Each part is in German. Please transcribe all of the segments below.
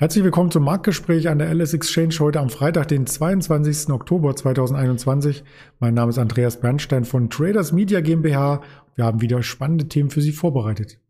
Herzlich willkommen zum Marktgespräch an der LS Exchange heute am Freitag, den 22. Oktober 2021. Mein Name ist Andreas Bernstein von Traders Media GmbH. Wir haben wieder spannende Themen für Sie vorbereitet.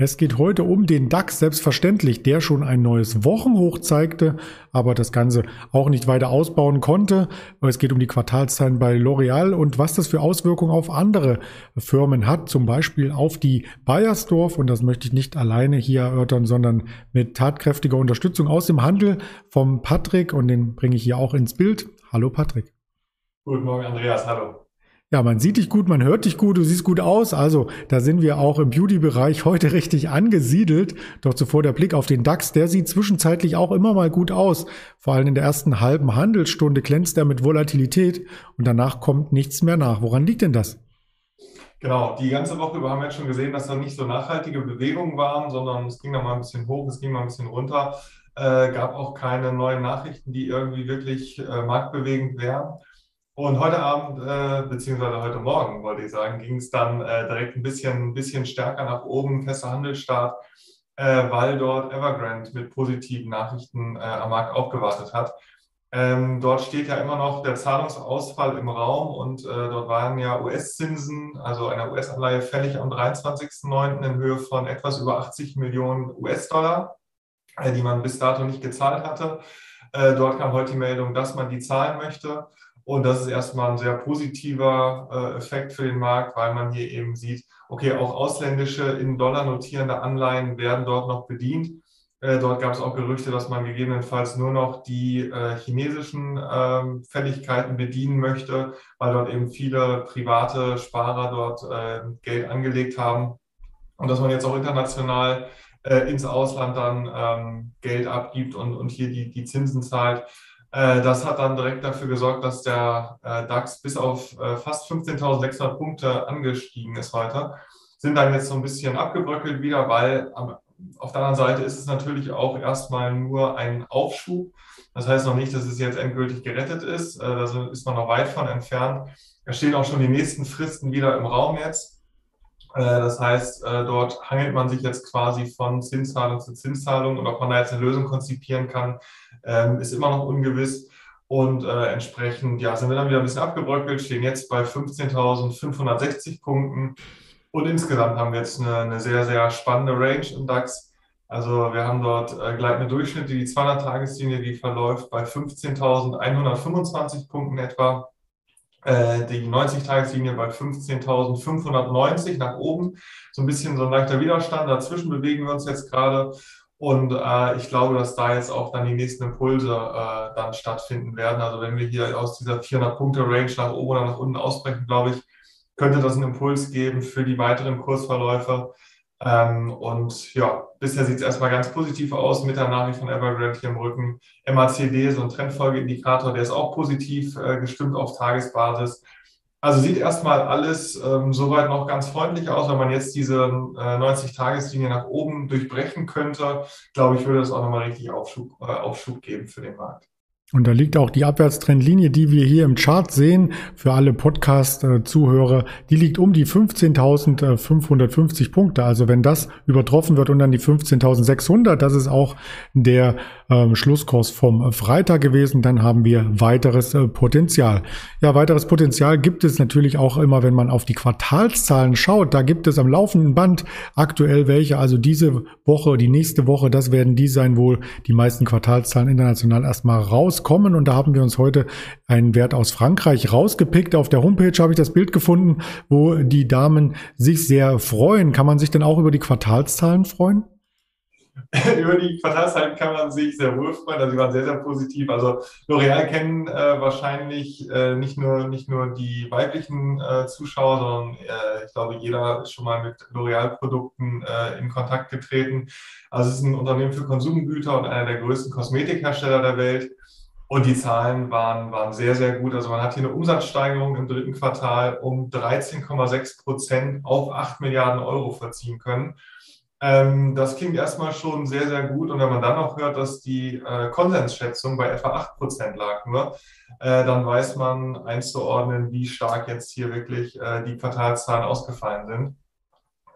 Es geht heute um den DAX, selbstverständlich, der schon ein neues Wochenhoch zeigte, aber das Ganze auch nicht weiter ausbauen konnte. Es geht um die Quartalszahlen bei L'Oreal und was das für Auswirkungen auf andere Firmen hat, zum Beispiel auf die Bayersdorf. Und das möchte ich nicht alleine hier erörtern, sondern mit tatkräftiger Unterstützung aus dem Handel vom Patrick und den bringe ich hier auch ins Bild. Hallo Patrick. Guten Morgen, Andreas. Hallo. Ja, man sieht dich gut, man hört dich gut, du siehst gut aus. Also da sind wir auch im Beauty-Bereich heute richtig angesiedelt. Doch zuvor der Blick auf den DAX, der sieht zwischenzeitlich auch immer mal gut aus. Vor allem in der ersten halben Handelsstunde glänzt er mit Volatilität und danach kommt nichts mehr nach. Woran liegt denn das? Genau, die ganze Woche über haben wir jetzt schon gesehen, dass da nicht so nachhaltige Bewegungen waren, sondern es ging da mal ein bisschen hoch, es ging mal ein bisschen runter. Äh, gab auch keine neuen Nachrichten, die irgendwie wirklich äh, marktbewegend wären. Und heute Abend, äh, beziehungsweise heute Morgen, wollte ich sagen, ging es dann äh, direkt ein bisschen, ein bisschen stärker nach oben, fester Handelsstart, äh, weil dort Evergrande mit positiven Nachrichten äh, am Markt aufgewartet hat. Ähm, dort steht ja immer noch der Zahlungsausfall im Raum und äh, dort waren ja US-Zinsen, also eine US-Anleihe fällig am 23.09. in Höhe von etwas über 80 Millionen US-Dollar, äh, die man bis dato nicht gezahlt hatte. dort kam heute die Meldung, dass man die zahlen möchte. Und das ist erstmal ein sehr positiver äh, Effekt für den Markt, weil man hier eben sieht, okay, auch ausländische in Dollar notierende Anleihen werden dort noch bedient. Äh, dort gab es auch Gerüchte, dass man gegebenenfalls nur noch die äh, chinesischen ähm, Fälligkeiten bedienen möchte, weil dort eben viele private Sparer dort äh, Geld angelegt haben. Und dass man jetzt auch international äh, ins Ausland dann ähm, Geld abgibt und, und hier die, die Zinsen zahlt. Äh, das hat dann direkt dafür gesorgt, dass der äh, DAX bis auf äh, fast 15.600 Punkte angestiegen ist heute. Sind dann jetzt so ein bisschen abgebröckelt wieder, weil auf der anderen Seite ist es natürlich auch erstmal nur ein Aufschub. Das heißt noch nicht, dass es jetzt endgültig gerettet ist. Da ist man noch weit von entfernt. Da stehen auch schon die nächsten Fristen wieder im Raum jetzt. Das heißt, dort hangelt man sich jetzt quasi von Zinszahlung zu Zinszahlung und ob man da jetzt eine Lösung konzipieren kann, ähm, ist immer noch ungewiss. Und äh, entsprechend ja, sind wir dann wieder ein bisschen abgebröckelt, stehen jetzt bei 15.560 Punkten. Und insgesamt haben wir jetzt eine, eine, sehr, sehr spannende Range im DAX. Also wir haben dort äh, gleitende Durchschnitte, die 200-Tageslinie, die verläuft bei 15.125 Punkten etwa. Äh, die 90-Tageslinie bei 15.590 nach oben. So ein bisschen so ein leichter Widerstand. Dazwischen bewegen wir uns jetzt gerade. Und äh, ich glaube, dass da jetzt auch dann die nächsten Impulse äh, dann stattfinden werden. Also wenn wir hier aus dieser 400-Punkte-Range nach oben oder nach unten ausbrechen, glaube ich, könnte das einen Impuls geben für die weiteren Kursverläufe. Ähm, und ja, bisher sieht es erstmal ganz positiv aus mit der Nachricht von Evergrande hier im Rücken. MACD, so ein Trendfolgeindikator, der ist auch positiv äh, gestimmt auf Tagesbasis. Also sieht erstmal alles ähm, soweit noch ganz freundlich aus. Wenn man jetzt diese äh, 90-Tageslinie nach oben durchbrechen könnte, glaube ich, würde das auch nochmal richtig Aufschub, äh, Aufschub geben für den Markt. Und da liegt auch die Abwärtstrendlinie, die wir hier im Chart sehen, für alle Podcast-Zuhörer, die liegt um die 15.550 Punkte. Also wenn das übertroffen wird und dann die 15.600, das ist auch der ähm, Schlusskurs vom Freitag gewesen, dann haben wir weiteres äh, Potenzial. Ja, weiteres Potenzial gibt es natürlich auch immer, wenn man auf die Quartalszahlen schaut. Da gibt es am laufenden Band aktuell welche. Also diese Woche, die nächste Woche, das werden die sein wohl, die meisten Quartalszahlen international erstmal raus rauskommen. Und da haben wir uns heute einen Wert aus Frankreich rausgepickt. Auf der Homepage habe ich das Bild gefunden, wo die Damen sich sehr freuen. Kann man sich denn auch über die Quartalszahlen freuen? über die Quartalszahlen kann man sich sehr wohl freuen. Also, sie waren sehr, sehr positiv. Also, L'Oreal kennen äh, wahrscheinlich äh, nicht, nur, nicht nur die weiblichen äh, Zuschauer, sondern äh, ich glaube, jeder ist schon mal mit L'Oreal-Produkten äh, in Kontakt getreten. Also, es ist ein Unternehmen für Konsumgüter und einer der größten Kosmetikhersteller der Welt. Und die Zahlen waren, waren sehr, sehr gut. Also man hat hier eine Umsatzsteigerung im dritten Quartal um 13,6 Prozent auf 8 Milliarden Euro verziehen können. Ähm, das klingt erstmal schon sehr, sehr gut. Und wenn man dann noch hört, dass die äh, Konsensschätzung bei etwa 8% lag nur, äh, dann weiß man einzuordnen, wie stark jetzt hier wirklich äh, die Quartalszahlen ausgefallen sind.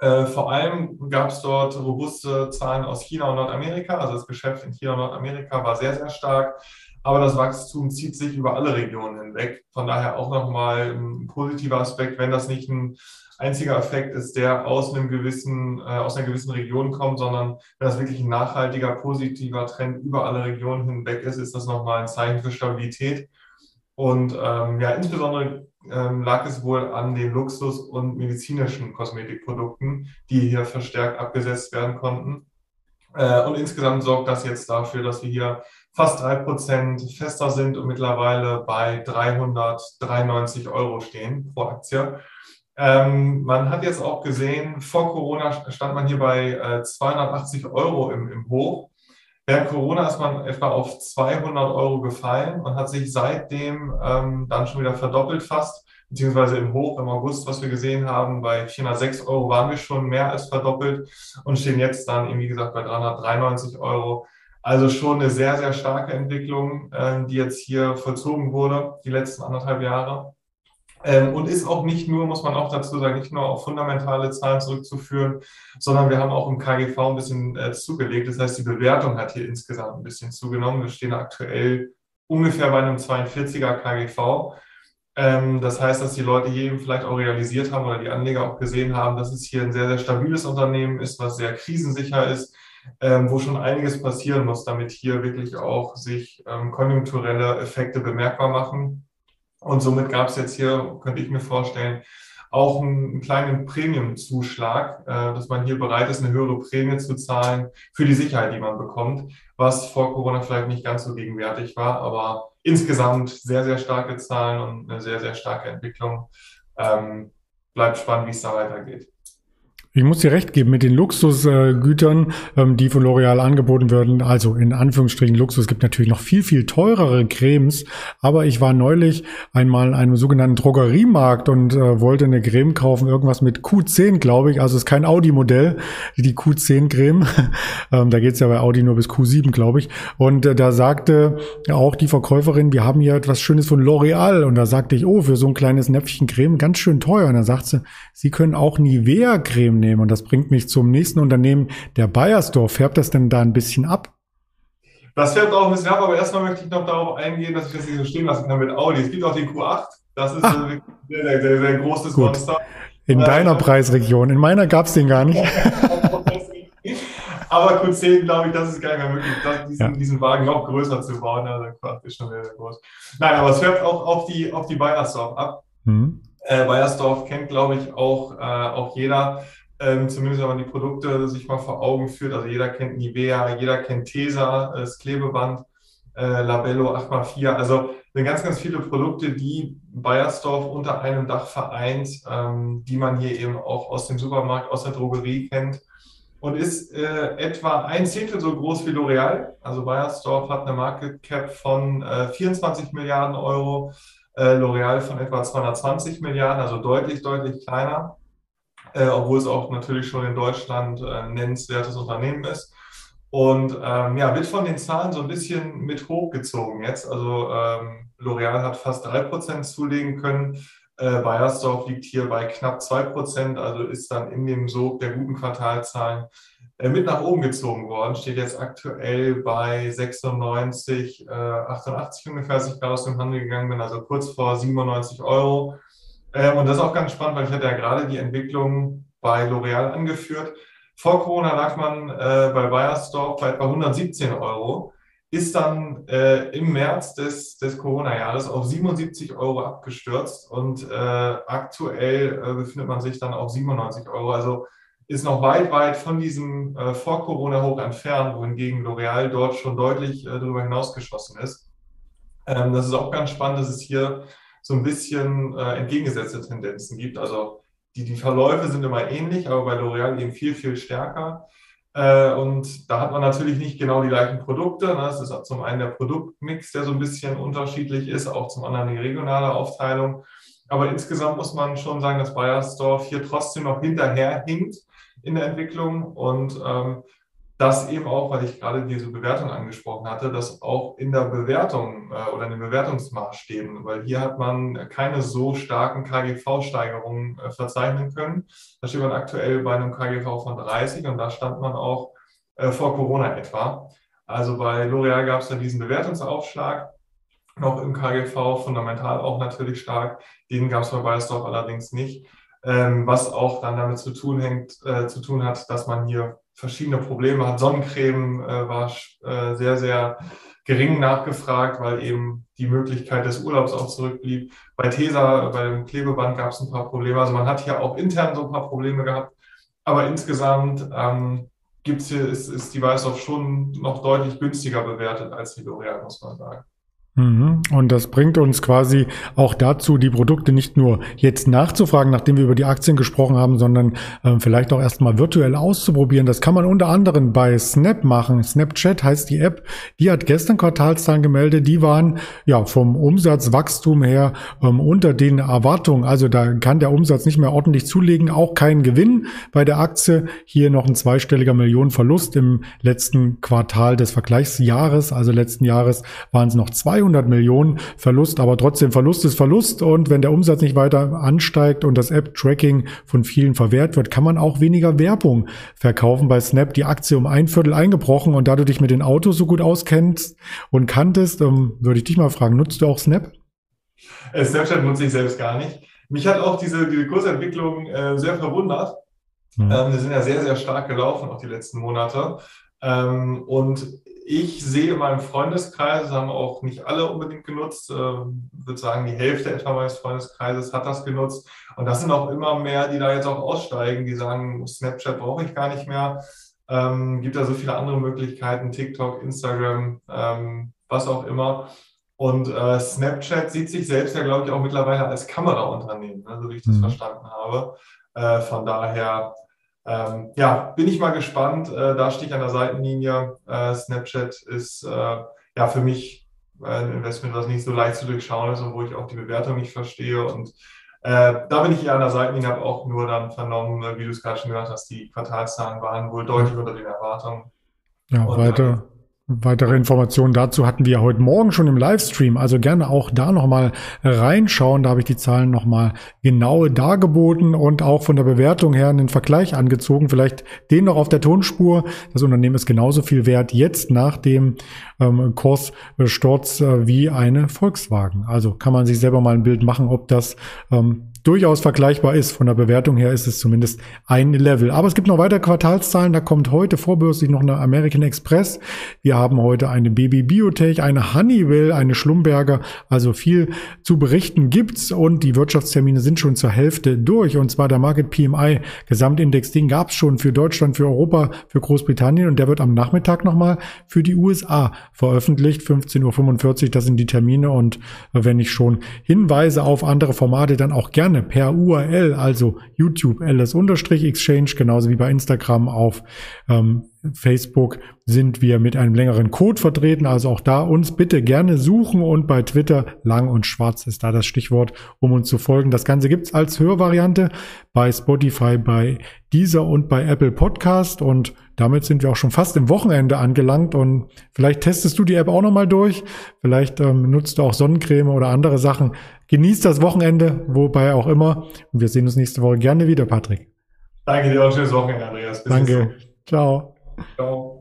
Äh, vor allem gab es dort robuste Zahlen aus China und Nordamerika. Also das Geschäft in China und Nordamerika war sehr, sehr stark. Aber das Wachstum zieht sich über alle Regionen hinweg. Von daher auch nochmal ein positiver Aspekt, wenn das nicht ein einziger Effekt ist, der aus einem gewissen, äh, aus einer gewissen Region kommt, sondern wenn das wirklich ein nachhaltiger, positiver Trend über alle Regionen hinweg ist, ist das nochmal ein Zeichen für Stabilität. Und ähm, ja, insbesondere ähm, lag es wohl an den Luxus- und medizinischen Kosmetikprodukten, die hier verstärkt abgesetzt werden konnten. Äh, und insgesamt sorgt das jetzt dafür, dass wir hier fast drei Prozent fester sind und mittlerweile bei 393 Euro stehen pro Aktie. Ähm, man hat jetzt auch gesehen, vor Corona stand man hier bei äh, 280 Euro im, im Hoch. Während Corona ist man etwa auf 200 Euro gefallen und hat sich seitdem ähm, dann schon wieder verdoppelt fast, beziehungsweise im Hoch im August, was wir gesehen haben, bei 406 Euro waren wir schon mehr als verdoppelt und stehen jetzt dann, wie gesagt, bei 393 Euro. Also schon eine sehr, sehr starke Entwicklung, äh, die jetzt hier vollzogen wurde, die letzten anderthalb Jahre. Ähm, und ist auch nicht nur, muss man auch dazu sagen, nicht nur auf fundamentale Zahlen zurückzuführen, sondern wir haben auch im KGV ein bisschen äh, zugelegt. Das heißt, die Bewertung hat hier insgesamt ein bisschen zugenommen. Wir stehen aktuell ungefähr bei einem 42er KGV. Ähm, das heißt, dass die Leute hier eben vielleicht auch realisiert haben oder die Anleger auch gesehen haben, dass es hier ein sehr, sehr stabiles Unternehmen ist, was sehr krisensicher ist, ähm, wo schon einiges passieren muss, damit hier wirklich auch sich ähm, konjunkturelle Effekte bemerkbar machen. Und somit gab es jetzt hier, könnte ich mir vorstellen, auch einen kleinen Prämienzuschlag, äh, dass man hier bereit ist, eine höhere Prämie zu zahlen für die Sicherheit, die man bekommt, was vor Corona vielleicht nicht ganz so gegenwärtig war, aber insgesamt sehr, sehr starke Zahlen und eine sehr, sehr starke Entwicklung. Ähm, bleibt spannend, wie es da weitergeht. Ich muss dir recht geben, mit den Luxusgütern, ähm, die von L'Oreal angeboten werden, also in Anführungsstrichen Luxus, gibt natürlich noch viel, viel teurere Cremes, aber ich war neulich einmal in einem sogenannten Drogeriemarkt und äh, wollte eine Creme kaufen, irgendwas mit Q10, glaube ich, also es ist kein Audi-Modell, die Q10-Creme, ähm, da geht's ja bei Audi nur bis Q7, glaube ich, und äh, da sagte auch die Verkäuferin, wir haben hier etwas Schönes von L'Oreal und da sagte ich, oh, für so ein kleines Näpfchen Creme ganz schön teuer. Und dann sagt sie, Sie können auch Nivea-Creme nehmen. Und das bringt mich zum nächsten Unternehmen, der Bayersdorf. Färbt das denn da ein bisschen ab? Das färbt auch ein bisschen ab, aber erstmal möchte ich noch darauf eingehen, dass ich das nicht so stehen lassen kann mit Audi. Es gibt auch den Q8. Das ist ah. ein sehr, sehr, sehr, großes Gut. Monster. In äh, deiner Preisregion. In meiner gab es den gar nicht. aber Q10, glaube ich, das ist gar nicht mehr möglich, diesen, ja. diesen, Wagen noch größer zu bauen. Also Q8 ist schon sehr, sehr groß. Nein, aber es färbt auch auf die, auf die Bayersdorf ab. Mhm. Äh, Bayersdorf kennt, glaube ich, auch, äh, auch jeder ähm, zumindest wenn man die Produkte sich mal vor Augen führt. Also jeder kennt Nivea, jeder kennt Tesa, das Klebeband, äh, Labello 8x4. Also sind ganz, ganz viele Produkte, die Bayersdorf unter einem Dach vereint, ähm, die man hier eben auch aus dem Supermarkt, aus der Drogerie kennt. Und ist äh, etwa ein Zehntel so groß wie L'Oreal. Also Bayersdorf hat eine Market Cap von äh, 24 Milliarden Euro, äh, L'Oreal von etwa 220 Milliarden, also deutlich, deutlich kleiner äh, obwohl es auch natürlich schon in Deutschland äh, ein nennenswertes Unternehmen ist. Und ähm, ja, wird von den Zahlen so ein bisschen mit hochgezogen jetzt. Also ähm, L'Oreal hat fast drei Prozent zulegen können. Äh, Bayersdorf liegt hier bei knapp zwei Prozent, also ist dann in dem Sog der guten Quartalzahlen äh, mit nach oben gezogen worden. Steht jetzt aktuell bei 96, äh, 88 ungefähr, als ich gerade aus dem Handel gegangen bin, also kurz vor 97 Euro. Ähm, und das ist auch ganz spannend, weil ich hatte ja gerade die Entwicklung bei L'Oreal angeführt. Vor Corona lag man äh, bei Bayersdorf bei etwa 117 Euro, ist dann äh, im März des, des Corona-Jahres auf 77 Euro abgestürzt und äh, aktuell äh, befindet man sich dann auf 97 Euro. Also ist noch weit, weit von diesem äh, Vor-Corona-Hoch entfernt, wohingegen L'Oreal dort schon deutlich äh, darüber hinausgeschossen ist. Ähm, das ist auch ganz spannend, dass es hier so ein bisschen äh, entgegengesetzte Tendenzen gibt. Also die, die Verläufe sind immer ähnlich, aber bei L'Oreal eben viel, viel stärker. Äh, und da hat man natürlich nicht genau die gleichen Produkte. Ne? Das ist zum einen der Produktmix, der so ein bisschen unterschiedlich ist, auch zum anderen die regionale Aufteilung. Aber insgesamt muss man schon sagen, dass Bayersdorf hier trotzdem noch hinterher hinkt in der Entwicklung und ähm, das eben auch, weil ich gerade diese Bewertung angesprochen hatte, dass auch in der Bewertung äh, oder in den Bewertungsmaßstäben, weil hier hat man keine so starken KGV-Steigerungen äh, verzeichnen können. Da steht man aktuell bei einem KGV von 30 und da stand man auch äh, vor Corona etwa. Also bei L'Oreal gab es ja diesen Bewertungsaufschlag noch im KGV, fundamental auch natürlich stark. Den gab es bei Bayersdorf allerdings nicht. Ähm, was auch dann damit zu tun hängt, äh, zu tun hat, dass man hier verschiedene Probleme hat. Sonnencreme äh, war äh, sehr, sehr gering nachgefragt, weil eben die Möglichkeit des Urlaubs auch zurückblieb. Bei Tesa, bei dem Klebeband gab es ein paar Probleme. Also man hat hier auch intern so ein paar Probleme gehabt. Aber insgesamt ähm, gibt's hier, ist, ist die Weißdorf schon noch deutlich günstiger bewertet als die L'Oreal, muss man sagen. Mhm. Und das bringt uns quasi auch dazu, die Produkte nicht nur jetzt nachzufragen, nachdem wir über die Aktien gesprochen haben, sondern äh, vielleicht auch erstmal virtuell auszuprobieren. Das kann man unter anderem bei Snap machen. Snapchat heißt die App. Die hat gestern Quartalszahlen gemeldet. Die waren ja vom Umsatzwachstum her ähm, unter den Erwartungen. Also da kann der Umsatz nicht mehr ordentlich zulegen. Auch kein Gewinn bei der Aktie. Hier noch ein zweistelliger Millionenverlust im letzten Quartal des Vergleichsjahres. Also letzten Jahres waren es noch zwei 200 Millionen Verlust, aber trotzdem Verlust ist Verlust und wenn der Umsatz nicht weiter ansteigt und das App-Tracking von vielen verwehrt wird, kann man auch weniger Werbung verkaufen. Bei Snap die Aktie um ein Viertel eingebrochen und da du dich mit den Autos so gut auskennst und kanntest, ähm, würde ich dich mal fragen, nutzt du auch Snap? Äh, Snapchat nutze ich selbst gar nicht. Mich hat auch diese, diese Kursentwicklung äh, sehr verwundert. Mhm. Ähm, die sind ja sehr, sehr stark gelaufen, auch die letzten Monate. Ähm, und ich sehe in meinem Freundeskreis, haben auch nicht alle unbedingt genutzt, äh, würde sagen, die Hälfte etwa meines Freundeskreises hat das genutzt. Und das sind auch immer mehr, die da jetzt auch aussteigen, die sagen, Snapchat brauche ich gar nicht mehr. Ähm, gibt da so viele andere Möglichkeiten, TikTok, Instagram, ähm, was auch immer. Und äh, Snapchat sieht sich selbst ja, glaube ich, auch mittlerweile als Kameraunternehmen, ne, so wie ich das mhm. verstanden habe. Äh, von daher ähm, ja, bin ich mal gespannt. Äh, da stehe ich an der Seitenlinie. Äh, Snapchat ist äh, ja für mich ein Investment, was nicht so leicht zu durchschauen ist und wo ich auch die Bewertung nicht verstehe. Und äh, da bin ich eher an der Seitenlinie, habe auch nur dann vernommen, wie du es gerade schon gesagt hast, die Quartalszahlen waren wohl deutlich unter den Erwartungen. Ja, und weiter. Weitere Informationen dazu hatten wir heute Morgen schon im Livestream, also gerne auch da nochmal reinschauen. Da habe ich die Zahlen nochmal genau dargeboten und auch von der Bewertung her einen Vergleich angezogen. Vielleicht den noch auf der Tonspur. Das Unternehmen ist genauso viel wert jetzt nach dem ähm, Kurssturz äh, wie eine Volkswagen. Also kann man sich selber mal ein Bild machen, ob das ähm, durchaus vergleichbar ist. Von der Bewertung her ist es zumindest ein Level. Aber es gibt noch weitere Quartalszahlen. Da kommt heute vorbörslich noch eine American Express. Wir haben heute eine Baby Biotech, eine Honeywell, eine Schlumberger. Also viel zu berichten gibt's und die Wirtschaftstermine sind schon zur Hälfte durch. Und zwar der Market PMI Gesamtindex, den gab's schon für Deutschland, für Europa, für Großbritannien und der wird am Nachmittag nochmal für die USA veröffentlicht. 15.45 Uhr, das sind die Termine und wenn ich schon Hinweise auf andere Formate dann auch gerne gerne per URL, also YouTube ls-exchange, genauso wie bei Instagram auf ähm, Facebook sind wir mit einem längeren Code vertreten. Also auch da uns bitte gerne suchen und bei Twitter lang und schwarz ist da das Stichwort, um uns zu folgen. Das Ganze gibt's als Hörvariante bei Spotify, bei Deezer und bei Apple Podcast und damit sind wir auch schon fast im Wochenende angelangt und vielleicht testest du die App auch nochmal durch. Vielleicht ähm, nutzt du auch Sonnencreme oder andere Sachen. Genießt das Wochenende, wobei auch immer. Und wir sehen uns nächste Woche gerne wieder, Patrick. Danke dir auch. Schönes Wochenende, Andreas. Bis Danke. Ciao. Ciao.